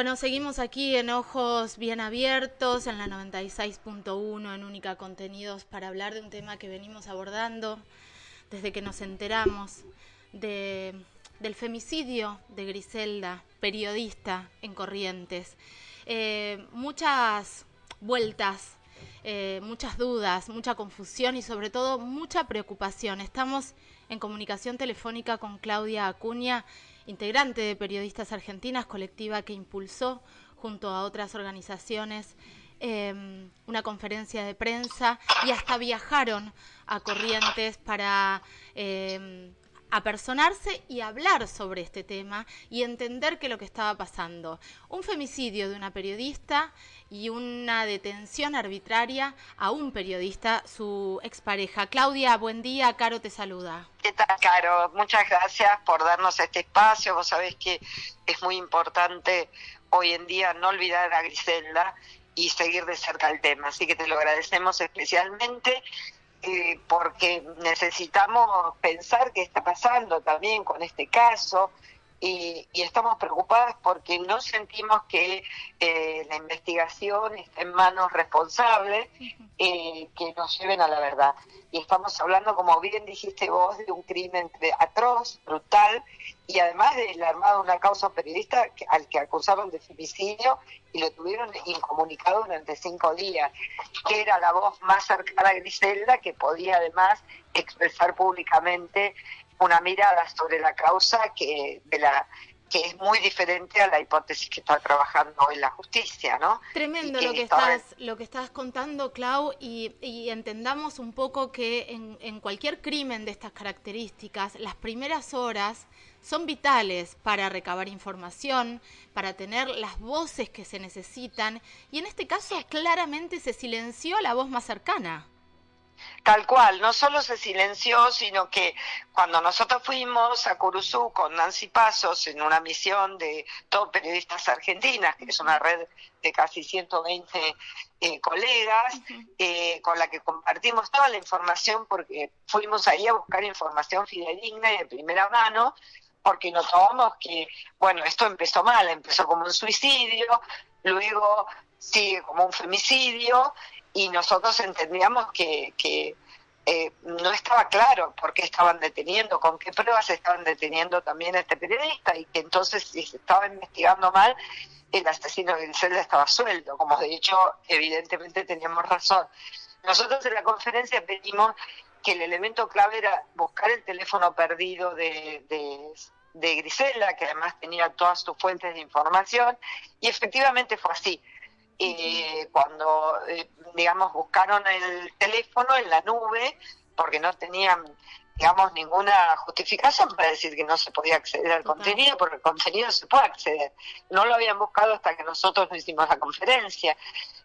Bueno, seguimos aquí en Ojos Bien Abiertos, en la 96.1, en Única Contenidos, para hablar de un tema que venimos abordando desde que nos enteramos de, del femicidio de Griselda, periodista en Corrientes. Eh, muchas vueltas, eh, muchas dudas, mucha confusión y sobre todo mucha preocupación. Estamos en comunicación telefónica con Claudia Acuña integrante de Periodistas Argentinas, colectiva que impulsó junto a otras organizaciones em, una conferencia de prensa y hasta viajaron a Corrientes para eh, apersonarse y hablar sobre este tema y entender qué es lo que estaba pasando. Un femicidio de una periodista y una detención arbitraria a un periodista, su expareja. Claudia, buen día, Caro te saluda. ¿Qué tal, Caro? Muchas gracias por darnos este espacio. Vos sabés que es muy importante hoy en día no olvidar a Griselda y seguir de cerca el tema. Así que te lo agradecemos especialmente eh, porque necesitamos pensar qué está pasando también con este caso y, estamos preocupadas porque no sentimos que eh, la investigación está en manos responsables eh, que nos lleven a la verdad. Y estamos hablando, como bien dijiste vos, de un crimen atroz, brutal, y además del armado de una causa periodista al que acusaron de femicidio y lo tuvieron incomunicado durante cinco días, que era la voz más cercana a Griselda que podía además expresar públicamente una mirada sobre la causa que de la que es muy diferente a la hipótesis que está trabajando hoy la justicia, ¿no? Tremendo lo que estás lo que estás contando, Clau, y, entendamos un poco que en, en, cualquier crimen de estas características, las primeras horas son vitales para recabar información, para tener las voces que se necesitan, y en este caso claramente se silenció la voz más cercana. Tal cual, no solo se silenció, sino que cuando nosotros fuimos a Curuzú con Nancy Pasos en una misión de todos periodistas argentinas, que es una red de casi 120 eh, colegas, eh, con la que compartimos toda la información, porque fuimos ahí a buscar información fidedigna y de primera mano, porque notábamos que, bueno, esto empezó mal, empezó como un suicidio, luego sigue como un femicidio, y nosotros entendíamos que, eh, no estaba claro por qué estaban deteniendo, con qué pruebas estaban deteniendo también a este periodista y que entonces si se estaba investigando mal, el asesino de Griselda estaba suelto, como de hecho evidentemente teníamos razón. Nosotros en la conferencia pedimos que el elemento clave era buscar el teléfono perdido de, de, de Griselda, que además tenía todas sus fuentes de información, y efectivamente fue así eh, cuando, eh, digamos, buscaron el teléfono en la nube, porque no tenían, digamos, ninguna justificación para decir que no se podía acceder al contenido, porque el contenido se puede acceder. No lo habían buscado hasta que nosotros no hicimos la conferencia.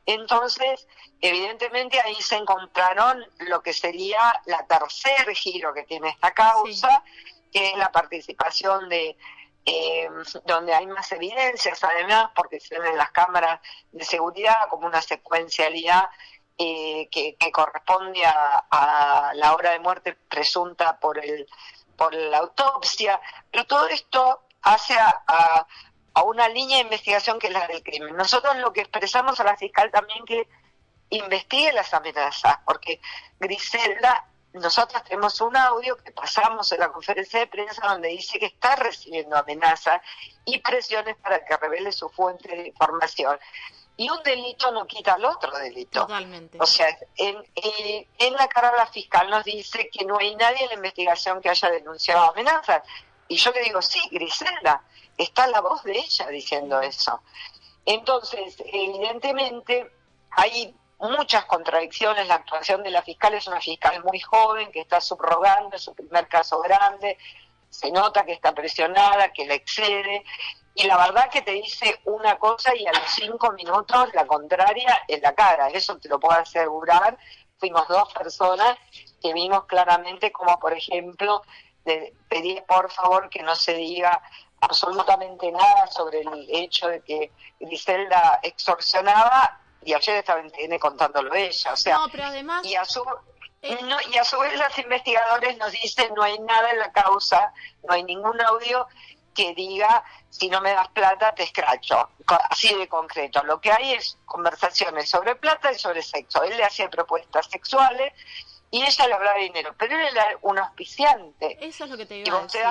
Entonces, evidentemente ahí se encontraron lo que sería la tercer giro que tiene esta causa, que es la participación de eh, donde hay más evidencias además, porque se ven en las cámaras de seguridad como una secuencialidad eh, que, corresponde a, la hora de muerte presunta por, el, por la autopsia, pero todo esto hace a, a, a una línea de investigación que es la del crimen. Nosotros lo que expresamos a la fiscal también que investigue las amenazas, porque Griselda nosotros tenemos un audio que pasamos en la conferencia de prensa donde dice que está recibiendo amenazas y presiones para que revele su fuente de información. Y un delito no quita al otro delito. Totalmente. O sea, en, eh, en la cara la fiscal nos dice que no hay nadie en la investigación que haya denunciado amenazas. Y yo le digo, sí, Griselda, está la voz de ella diciendo eso. Entonces, evidentemente, hay muchas contradicciones. La actuación de la fiscal es una fiscal muy joven que está subrogando, su primer caso grande, se nota que está presionada, que le excede, y la verdad que te dice una cosa y a los cinco minutos la contraria en la cara, eso te lo puedo asegurar. Fuimos dos personas que vimos claramente como, por ejemplo, de pedir por favor que no se diga absolutamente nada sobre el hecho de que Griselda extorsionaba y ayer estaba en contándolo ella, o sea, y a su eh, y a su vez los investigadores nos dicen no hay nada en la causa, no hay ningún audio que diga, si no me das plata, te escracho. Así de concreto. Lo que hay es conversaciones sobre plata y sobre sexo. Él le hacía propuestas sexuales y ella le hablaba de dinero, pero él era un auspiciante. Eso es lo que te iba a decir.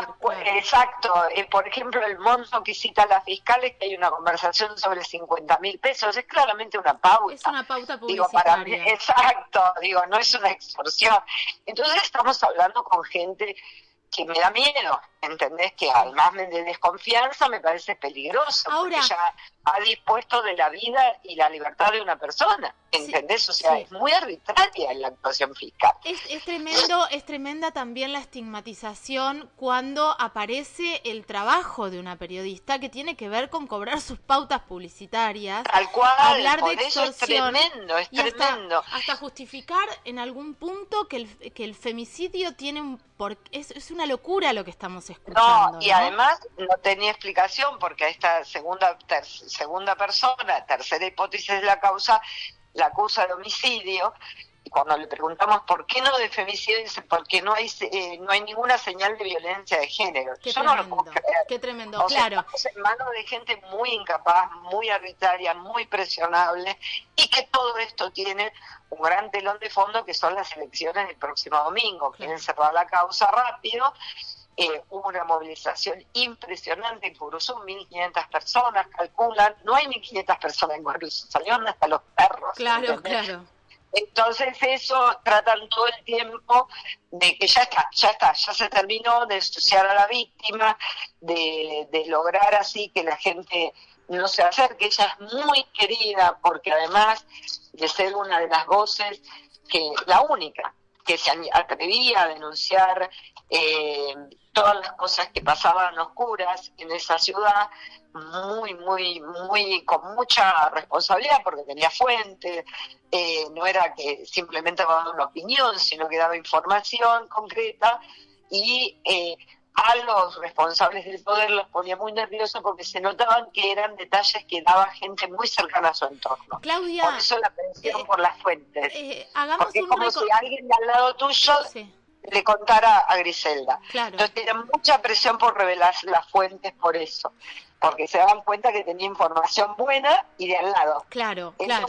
Exacto, eh, por ejemplo, el monto que cita la fiscal es que hay una conversación sobre 50 mil pesos, es claramente una pauta. Es una pauta publicitaria. Digo, exacto, digo, no es una extorsión. Entonces estamos hablando con gente que me da miedo, ¿entendés? Que además de desconfianza me parece peligroso, Ahora, porque ya ha dispuesto de la vida y la libertad de una persona, ¿entendés? o sea, es muy arbitraria la actuación fiscal. Es, es, tremendo, es tremenda también la estigmatización cuando aparece el trabajo de una periodista que tiene que ver con cobrar sus pautas publicitarias, Tal cual, hablar de extorsión, es tremendo, es tremendo. Hasta, justificar en algún punto que el, que el femicidio tiene un... Por, es, es una locura lo que estamos escuchando. No, y además no tenía explicación porque a esta segunda segunda persona, tercera hipótesis de la causa, la acusa de homicidio. Y cuando le preguntamos por qué no de femicidio, dice porque no hay eh, no hay ninguna señal de violencia de género. Qué tremendo, Qué tremendo, claro. en manos de gente muy incapaz, muy arbitraria, muy presionable y que todo esto tiene un gran telón de fondo que son las elecciones del próximo domingo. Quieren cerrar la causa rápido eh, hubo una movilización impresionante en Curuzú, 1.500 personas, calculan, no hay 1.500 personas en Curuzú, salieron hasta los perros. Claro, claro. Entonces eso tratan todo el tiempo de que ya está, ya está, ya se terminó de asociar a la víctima, de, de lograr así que la gente no se acerque. Ella es muy querida porque además de ser una de las voces, que la única que se atrevía a denunciar eh, todas las cosas que pasaban oscuras en esa ciudad, muy, muy, muy, con mucha responsabilidad porque tenía fuentes, eh, no era que simplemente daba una opinión, sino que daba información concreta y eh, a los responsables del poder los ponía muy nerviosos porque se notaban que eran detalles que daba gente muy cercana a su entorno. Claudia, por eso la presión eh, por las fuentes. hagamos porque como si alguien de al lado tuyo le contara a Griselda. Entonces tenían mucha presión por revelar las fuentes por eso, porque se daban cuenta que tenía información buena y de al lado. Claro, claro.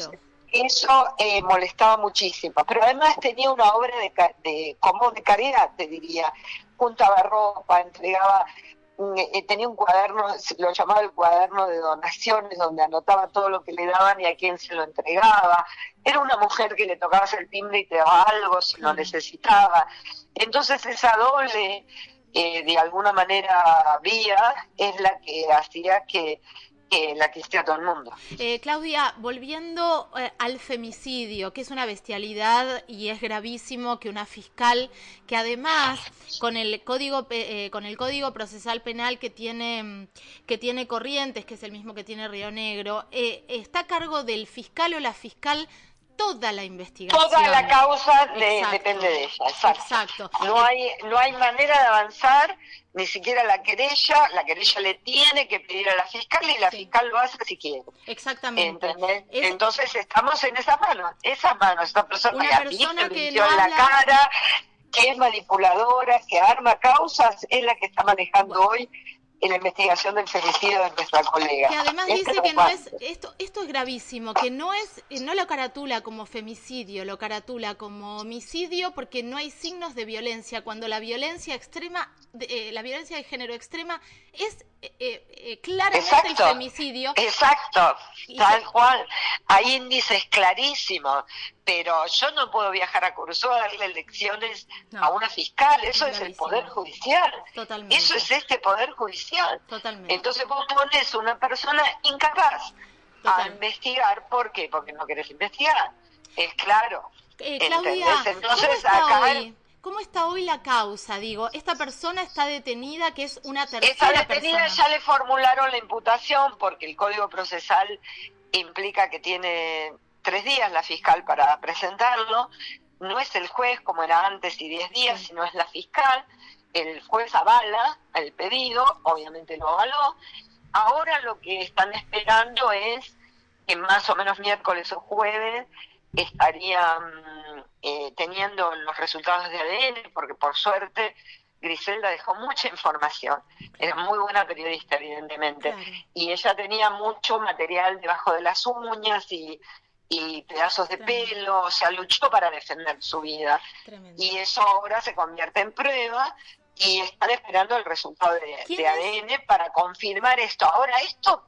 Eso eh, molestaba muchísimo, pero además tenía una obra de, de como de caridad, te diría. Juntaba ropa, entregaba tenía un cuaderno, lo llamaba el cuaderno de donaciones, donde anotaba todo lo que le daban y a quién se lo entregaba. Era una mujer que le tocabas el timbre y te daba algo si lo necesitaba. Entonces esa doble, eh, de alguna manera, vía es la que hacía que, la que esté a todo el mundo. Eh, Claudia, volviendo eh, al femicidio, que es una bestialidad y es gravísimo que una fiscal, que además con el código con el código procesal penal que tiene que tiene Corrientes, que es el mismo que tiene Río Negro, está a cargo del fiscal o la fiscal toda la investigación. Toda la causa depende de ella, exacto. No hay, no hay manera de avanzar, ni siquiera la querella, la querella le tiene que pedir a la fiscal y la fiscal lo hace si quiere. Exactamente. Entonces estamos en esa mano, esa mano, esa persona, que, no en la cara, que es manipuladora, que arma causas, es la que está manejando hoy en la investigación del femicidio de nuestra colega. Que además dice que no es, esto, esto es gravísimo, que no es, no lo caratula como femicidio, lo caratula como homicidio porque no hay signos de violencia, cuando la violencia extrema, eh, la violencia de género extrema es eh, eh, claramente el femicidio. Exacto, tal cual. Hay índices clarísimos pero yo no puedo viajar a Cursó a darle lecciones a una fiscal, eso es el Poder Judicial. Totalmente. Eso es este Poder Judicial. Totalmente. Entonces vos pones una persona incapaz a investigar, ¿por qué? Porque no querés investigar. Es claro. Eh, Claudia, Entonces, ¿cómo está hoy? ¿Cómo está hoy la causa? Digo, esta persona está detenida, que es una tercera Está detenida, ya le formularon la imputación porque el Código Procesal implica que tiene tres días la fiscal para presentarlo. No es el juez como era antes y diez días, sino es la fiscal. El juez avala el pedido, obviamente lo avaló. Ahora lo que están esperando es que más o menos miércoles o jueves estarían eh, teniendo los resultados de ADN, porque por suerte Griselda dejó mucha información. Era muy buena periodista, evidentemente. Y ella tenía mucho material debajo de las uñas y, pedazos de pelo, o sea, luchó para defender su vida. Y eso ahora se convierte en prueba y están esperando el resultado de, ADN para confirmar esto. Ahora, esto,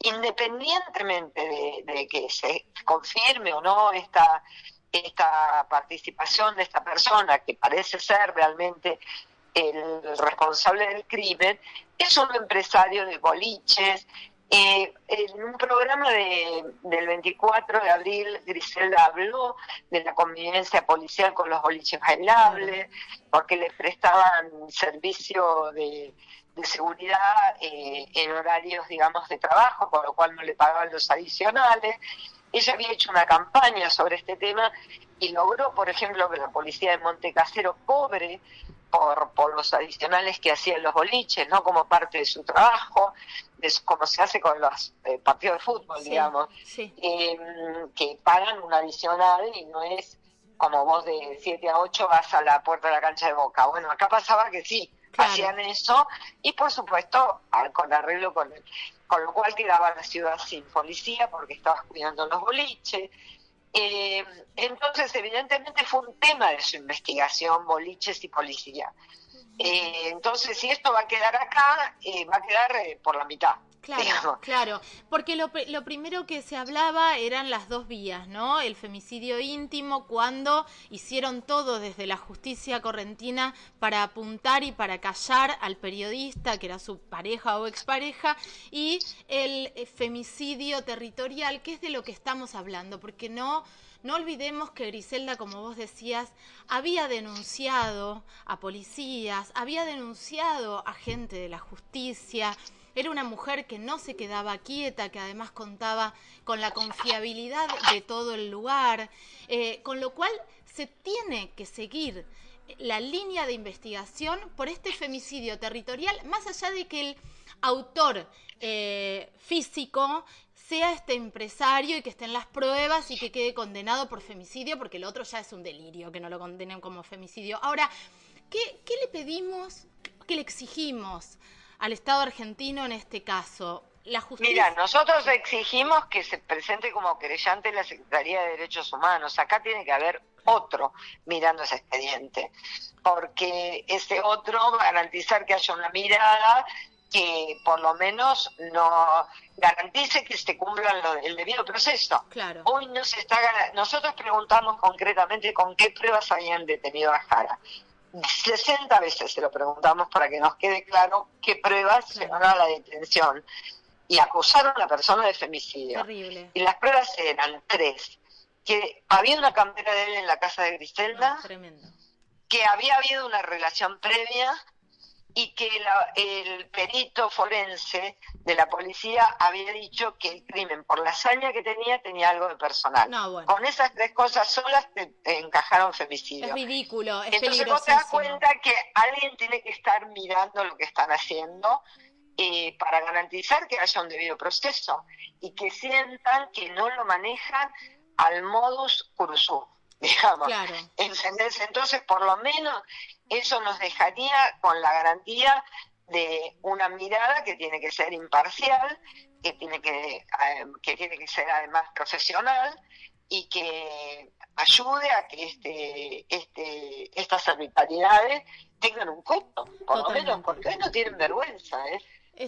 independientemente de, que se confirme o no esta, esta participación de esta persona, que parece ser realmente el responsable del crimen, es un empresario de boliches, eh, en un programa de, del 24 de abril, Griselda habló de la convivencia policial con los boliches bailables, porque les prestaban servicio de, seguridad eh, en horarios, digamos, de trabajo, con lo cual no le pagaban los adicionales. Ella había hecho una campaña sobre este tema y logró, por ejemplo, que la policía de Monte Casero cobre por, por los adicionales que hacían los boliches, ¿no? Como parte de su trabajo, de como se hace con los eh, partidos de fútbol, digamos, em, que pagan un adicional y no es como vos de 7 a 8 vas a la puerta de la cancha de Boca. Bueno, acá pasaba que sí, hacían eso y por supuesto con arreglo con con lo cual quedaba la ciudad sin policía porque estabas cuidando los boliches eh, entonces, evidentemente fue un tema de su investigación, boliches y policía. Eh, entonces, si esto va a quedar acá, eh, va a quedar por la mitad. Claro, claro, porque lo, lo, primero que se hablaba eran las dos vías, ¿no? El femicidio íntimo, cuando hicieron todo desde la justicia correntina para apuntar y para callar al periodista, que era su pareja o expareja, y el eh, femicidio territorial, que es de lo que estamos hablando, porque no... No olvidemos que Griselda, como vos decías, había denunciado a policías, había denunciado a gente de la justicia, era una mujer que no se quedaba quieta, que además contaba con la confiabilidad de todo el lugar, eh, con lo cual se tiene que seguir la línea de investigación por este femicidio territorial, más allá de que el autor eh, físico sea este empresario y que estén las pruebas y que quede condenado por femicidio, porque el otro ya es un delirio, que no lo condenen como femicidio. Ahora, ¿qué, qué le pedimos, qué le exigimos al Estado argentino en este caso? La justicia... Mira, nosotros exigimos que se presente como querellante la Secretaría de Derechos Humanos. Acá tiene que haber otro mirando ese expediente, porque ese otro va a garantizar que haya una mirada que por lo menos no garantice que se cumpla el debido proceso. Claro. Hoy no se está nosotros preguntamos concretamente con qué pruebas habían detenido a Jara. 60 veces se lo preguntamos para que nos quede claro qué pruebas llevaron a la detención. Y acusaron a la persona de femicidio. Terrible. Y las pruebas eran tres. Que había una campera de él en la casa de Griselda. tremendo. Que había habido una relación previa y que el perito forense de la policía había dicho que el crimen, por la hazaña que tenía, tenía algo de personal. Con esas tres cosas solas te, encajaron femicidio. Es ridículo, es Entonces vos te das cuenta que alguien tiene que estar mirando lo que están haciendo eh, para garantizar que haya un debido proceso y que sientan que no lo manejan al modus cursus digamos. Claro. Entonces, por lo menos eso nos dejaría con la garantía de una mirada que tiene que ser imparcial, que tiene que, eh, que tiene que ser además profesional y que ayude a que este, este, estas arbitrariedades tengan un costo, por lo menos, porque hoy no tienen vergüenza, ¿eh?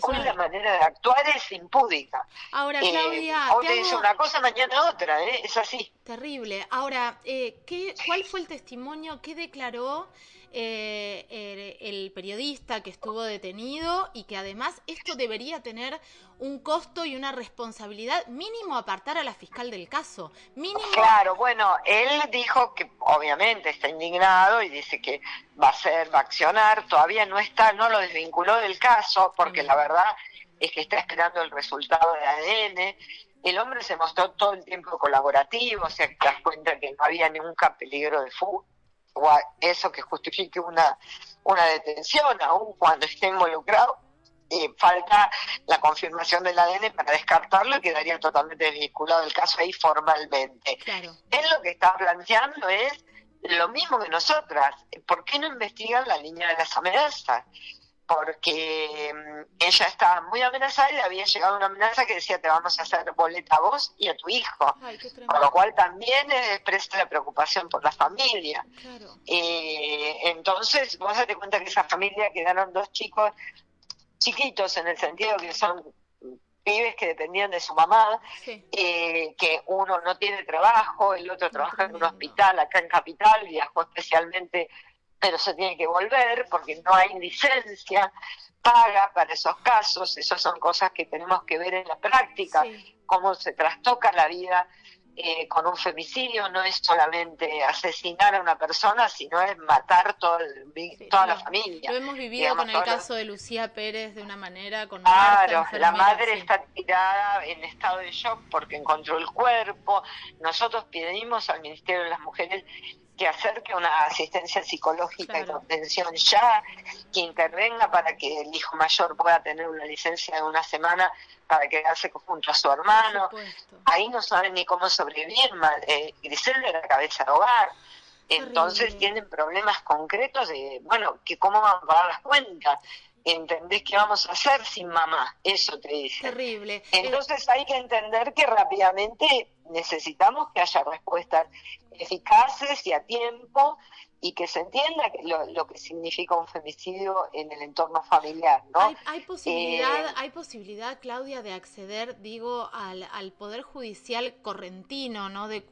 Hoy la manera de actuar es impúdica. Ahora, eh, Claudia. hoy te, dice una cosa, mañana otra, ¿eh? es así. Terrible. Ahora, eh, ¿qué, ¿cuál fue el testimonio? ¿Qué declaró eh, el, periodista que estuvo detenido y que además esto debería tener un costo y una responsabilidad mínimo apartar a la fiscal del caso. Mínimo... Claro, bueno, él dijo que obviamente está indignado y dice que va a ser, va a accionar, todavía no está, no lo desvinculó del caso porque la verdad es que está esperando el resultado de ADN. El hombre se mostró todo el tiempo colaborativo, o sea que te das cuenta que no había nunca peligro de fuga o eso que justifique una, una detención, aún cuando esté involucrado, eh, falta la confirmación del ADN para descartarlo y quedaría totalmente desvinculado el caso ahí formalmente. Claro. Él lo que está planteando es lo mismo que nosotras. ¿Por qué no investigan la línea de las amenazas? Porque mm, ella estaba muy amenazada y le había llegado una amenaza que decía te vamos a hacer boleta a vos y a tu hijo. Con lo cual también expresa la preocupación por la familia. Eh, entonces, vos date cuenta que esa familia quedaron dos chicos chiquitos en el sentido que son pibes que dependían de su mamá, eh, que uno no tiene trabajo, el otro trabaja en un hospital acá en Capital, viajó especialmente, pero se tiene que volver porque no hay licencia paga para esos casos, esas son cosas que tenemos que ver en la práctica, cómo se trastoca la vida eh, con un femicidio no es solamente asesinar a una persona, sino es matar todo toda la familia. Lo hemos vivido con el caso de Lucía Pérez de una manera con Claro, la madre está tirada en estado de shock porque encontró el cuerpo. Nosotros pedimos al Ministerio de las Mujeres que acerque una asistencia psicológica y contención ya, que intervenga para que el hijo mayor pueda tener una licencia de una semana para quedarse junto a su hermano. Ahí no saben ni cómo sobrevivir. Eh, Griselda era cabeza de hogar. Entonces tienen problemas concretos de, bueno, que cómo van a pagar las cuentas. ¿Entendés qué vamos a hacer sin mamá? Eso te dice. Terrible. Entonces hay que entender que rápidamente necesitamos que haya respuestas eficaces y a tiempo y que se entienda lo, que significa un femicidio en el entorno familiar, ¿no? Hay, posibilidad, eh, hay posibilidad, Claudia, de acceder, digo, al, al poder judicial correntino, ¿no? De,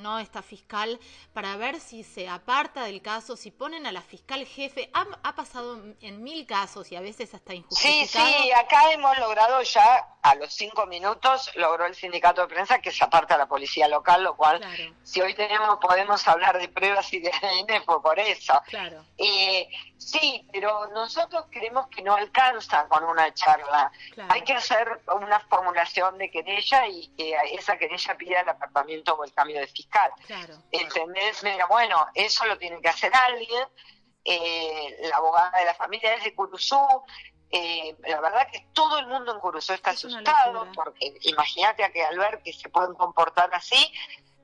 no esta fiscal, para ver si se aparta del caso, si ponen a la fiscal jefe. Ha, ha pasado en mil casos y a veces hasta injustificado. Sí, sí, acá hemos logrado ya a los cinco minutos logró el sindicato de prensa que se aparta la policía local, lo cual, si hoy tenemos podemos hablar de pruebas y de ADN, fue por eso. Claro. Eh, sí, pero nosotros creemos que no alcanza con una charla. Hay que hacer una formulación de querella y que esa querella pida el apartamento o el cambio de fiscal. Claro. ¿Entendés? Mira, bueno, eso lo tiene que hacer alguien. Eh, la abogada de la familia es de Curuzú, eh, la verdad que todo el mundo en Curuzú está asustado, porque imagínate a que al ver que se pueden comportar así,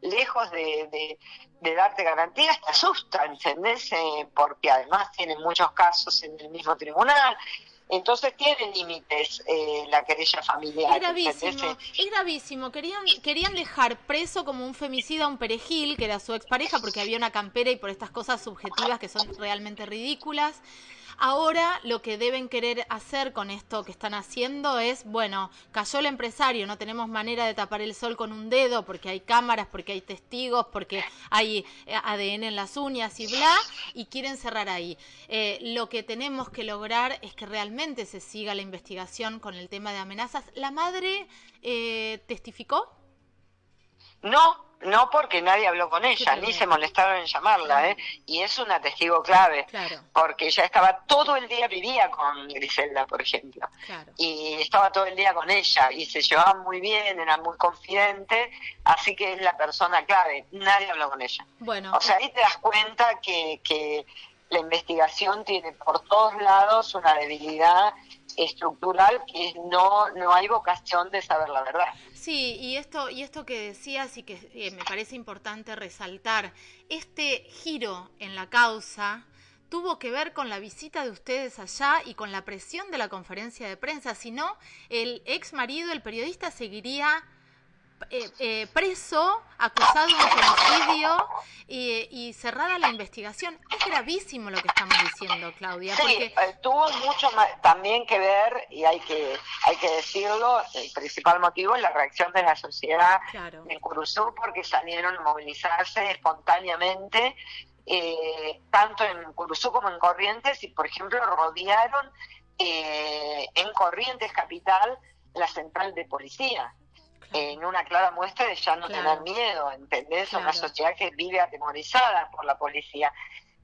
lejos de, darte garantías, te asusta, ¿entendés? Eh, porque además tienen muchos casos en el mismo tribunal. Entonces tiene límites eh, la querella familiar. Es gravísimo, es gravísimo. Querían, querían dejar preso como un femicida a un perejil, que era su expareja, porque había una campera y por estas cosas subjetivas que son realmente ridículas. Ahora lo que deben querer hacer con esto que están haciendo es, bueno, cayó el empresario, no tenemos manera de tapar el sol con un dedo porque hay cámaras, porque hay testigos, porque hay eh, ADN en las uñas y bla, y quieren cerrar ahí. Eh, lo que tenemos que lograr es que realmente se siga la investigación con el tema de amenazas. ¿La madre eh, testificó? No, no porque nadie habló con ella, ni se molestaron en llamarla, ¿eh? Y es una testigo clave, porque ella estaba todo el día, vivía con Griselda, por ejemplo, y estaba todo el día con ella, y se llevaban muy bien, era muy confidente, así que es la persona clave, nadie habló con ella. Bueno. O sea, ahí te das cuenta que, que la investigación tiene por todos lados una debilidad estructural que no, no hay vocación de saber la verdad. Sí, y esto, y esto que decías y que eh, me parece importante resaltar, este giro en la causa tuvo que ver con la visita de ustedes allá y con la presión de la conferencia de prensa, si no, el ex marido, el periodista, seguiría eh, eh, preso, acusado de homicidio y, cerrada la investigación. Es gravísimo lo que estamos diciendo, Claudia. Sí, eh, tuvo mucho también que ver, y hay que, hay que decirlo, el principal motivo es la reacción de la sociedad en Curuzú, porque salieron a movilizarse espontáneamente, tanto en Curuzú como en Corrientes, y por ejemplo rodearon en Corrientes Capital la central de policía en una clara muestra de ya no tener miedo, ¿entendés? Una sociedad que vive atemorizada por la policía.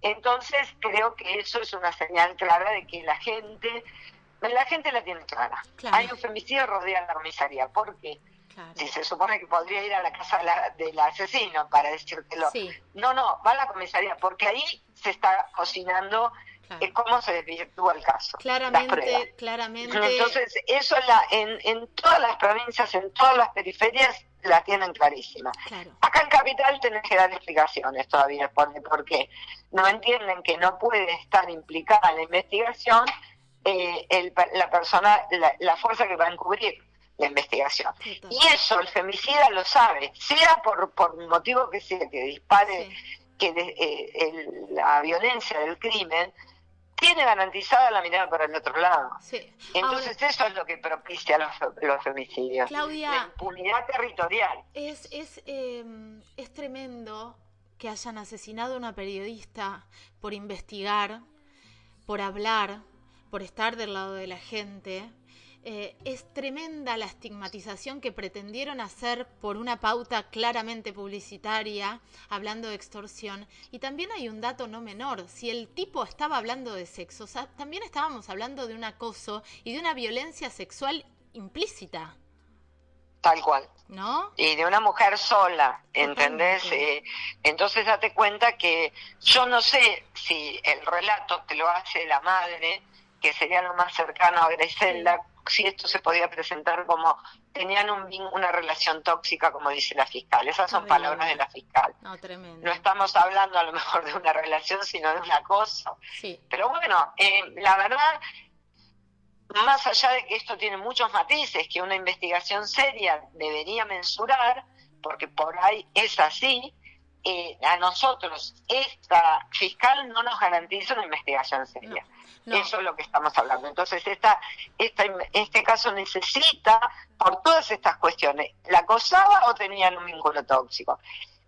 Entonces creo que eso es una señal clara de que la gente, la gente la tiene clara. Hay un femicidio rodeado la comisaría. ¿Por qué? Si se supone que podría ir a la casa del asesino para decírtelo. No, no, va a la comisaría, porque ahí se está cocinando cómo se desvirtúa el caso. Claramente, claramente. Entonces, eso la, en, en todas las provincias, en todas las periferias, la tienen clarísima. Acá en Capital tenés que dar explicaciones todavía por, por qué. No entienden que no puede estar implicada en la investigación eh, el, la persona, la, fuerza que va a encubrir la investigación. Y eso el femicida lo sabe, sea por, por motivo que sea, que dispare que eh, la violencia del crimen, tiene garantizada la mirada para el otro lado. Entonces eso es lo que propicia los, femicidios. Claudia, la impunidad territorial. Es, es, em, es tremendo que hayan asesinado a una periodista por investigar, por hablar, por estar del lado de la gente. Eh, es tremenda la estigmatización que pretendieron hacer por una pauta claramente publicitaria, hablando de extorsión. Y también hay un dato no menor, si el tipo estaba hablando de sexo, también estábamos hablando de un acoso y de una violencia sexual implícita. Tal cual. ¿No? Y de una mujer sola, ¿entendés? Eh, entonces date cuenta que yo no sé si el relato te lo hace la madre, que sería lo más cercano a Griselda, si esto se podía presentar como tenían un, una relación tóxica, como dice la fiscal. Esas son palabras de la fiscal. No, tremendo. No estamos hablando a lo mejor de una relación, sino de un acoso. Sí. Pero bueno, eh, la verdad, más allá de que esto tiene muchos matices, que una investigación seria debería mensurar, porque por ahí es así, eh, a nosotros esta fiscal no nos garantiza una investigación seria. Eso es lo que estamos hablando. Entonces, esta, esta, este caso necesita, por todas estas cuestiones, ¿la acosaba o tenían un vínculo tóxico?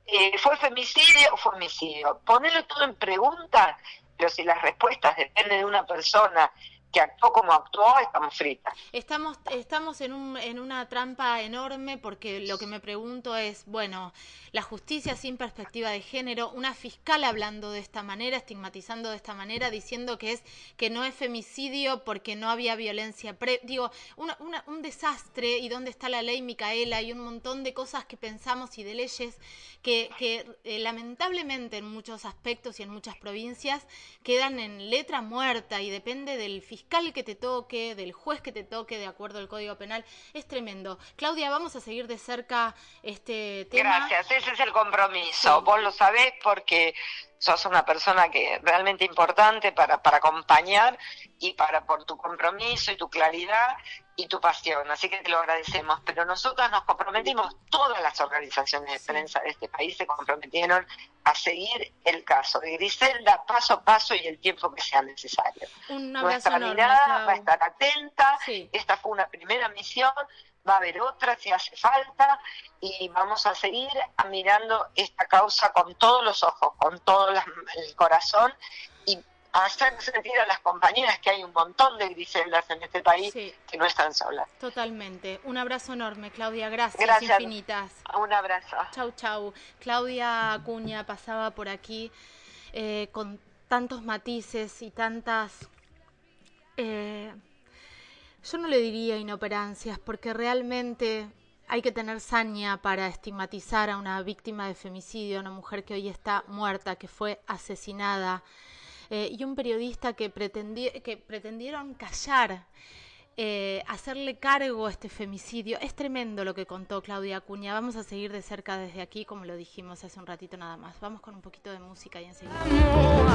Eh, ¿Fue femicidio o fue homicidio? Ponerlo todo en pregunta, pero si las respuestas dependen de una persona que actuó como actuó, estamos fritas. Estamos, estamos en, un, en una trampa enorme porque lo que me pregunto es, bueno, la justicia sin perspectiva de género, una fiscal hablando de esta manera, estigmatizando de esta manera, diciendo que es que no es femicidio porque no había violencia pre digo, un desastre y dónde está la ley Micaela y un montón de cosas que pensamos y de leyes que, que eh, lamentablemente en muchos aspectos y en muchas provincias quedan en letra muerta y depende del fiscal fiscal que te toque, del juez que te toque, de acuerdo al Código Penal, es tremendo. Claudia, vamos a seguir de cerca este tema. Gracias, ese es el compromiso. Vos lo sabés porque sos una persona que realmente importante para, para acompañar y para por tu compromiso y tu claridad y tu pasión. Así que te lo agradecemos. Pero nosotros nos comprometimos, todas las organizaciones de prensa de este país se comprometieron a seguir el caso de Griselda paso a paso y el tiempo que sea necesario. Nuestra mirada va a estar atenta. Esta fue una primera misión va a haber otra si hace falta y vamos a seguir mirando esta causa con todos los ojos, con todo el corazón y hacer sentir a las compañeras que hay un montón de Griseldas en este país que no están solas. Totalmente. Un abrazo enorme, Claudia. Gracias, infinitas. Un abrazo. Chau, chau. Claudia Acuña pasaba por aquí eh, con tantos matices y tantas... Eh, yo no le diría inoperancias porque realmente hay que tener saña para estigmatizar a una víctima de femicidio, a una mujer que hoy está muerta, que fue asesinada, eh, y un periodista que, que pretendieron callar. Eh, hacerle cargo a este femicidio. Es tremendo lo que contó Claudia Acuña. Vamos a seguir de cerca desde aquí, como lo dijimos hace un ratito nada más. Vamos con un poquito de música y enseguida. Oh,